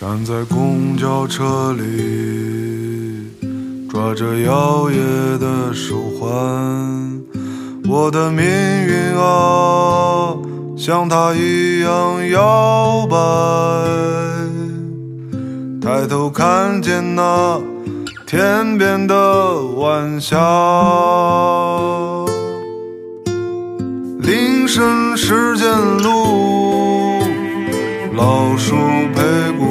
站在公交车里，抓着摇曳的手环，我的命运啊，像它一样摇摆。抬头看见那天边的晚霞，铃声时间路，老树陪古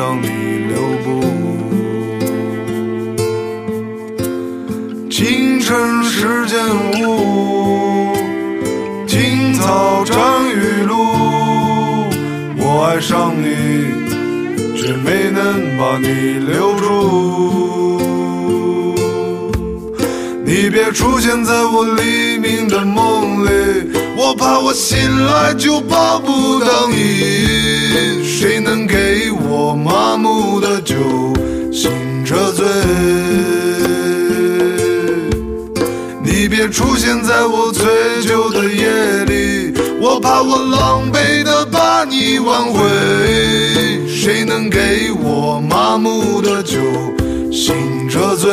让你留步。清晨时间雾，青草沾雨露。我爱上你，却没能把你留住。你别出现在我黎明的梦里，我怕我醒来就抱不到你。谁能给我麻木的酒，醒着醉？你别出现在我醉酒的夜里，我怕我狼狈的把你挽回。谁能给我麻木的酒，醒着醉？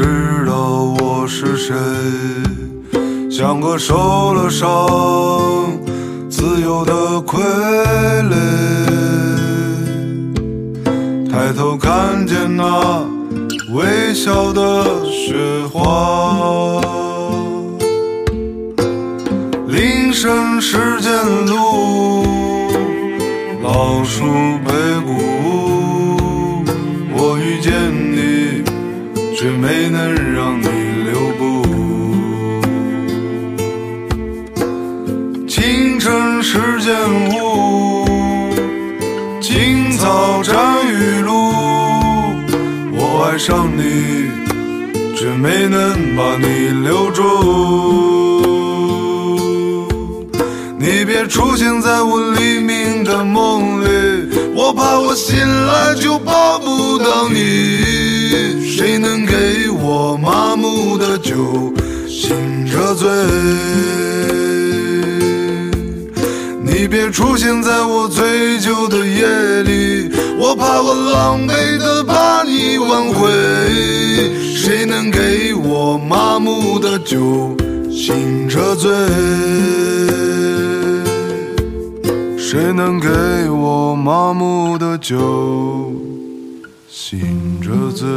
知道我是谁，像个受了伤、自由的傀儡。抬头看见那微笑的雪花，铃声时间路。老树陪鼓舞，我遇见，没能让你留步。清晨时间雾，青草沾雨露，我爱上你，却没能把你留住。你别出现在我黎明的梦里，我怕我醒来就抱不到你。酒，醒着醉？你别出现在我醉酒的夜里，我怕我狼狈的把你挽回。谁能给我麻木的酒，醒着醉？谁能给我麻木的酒，醒着醉？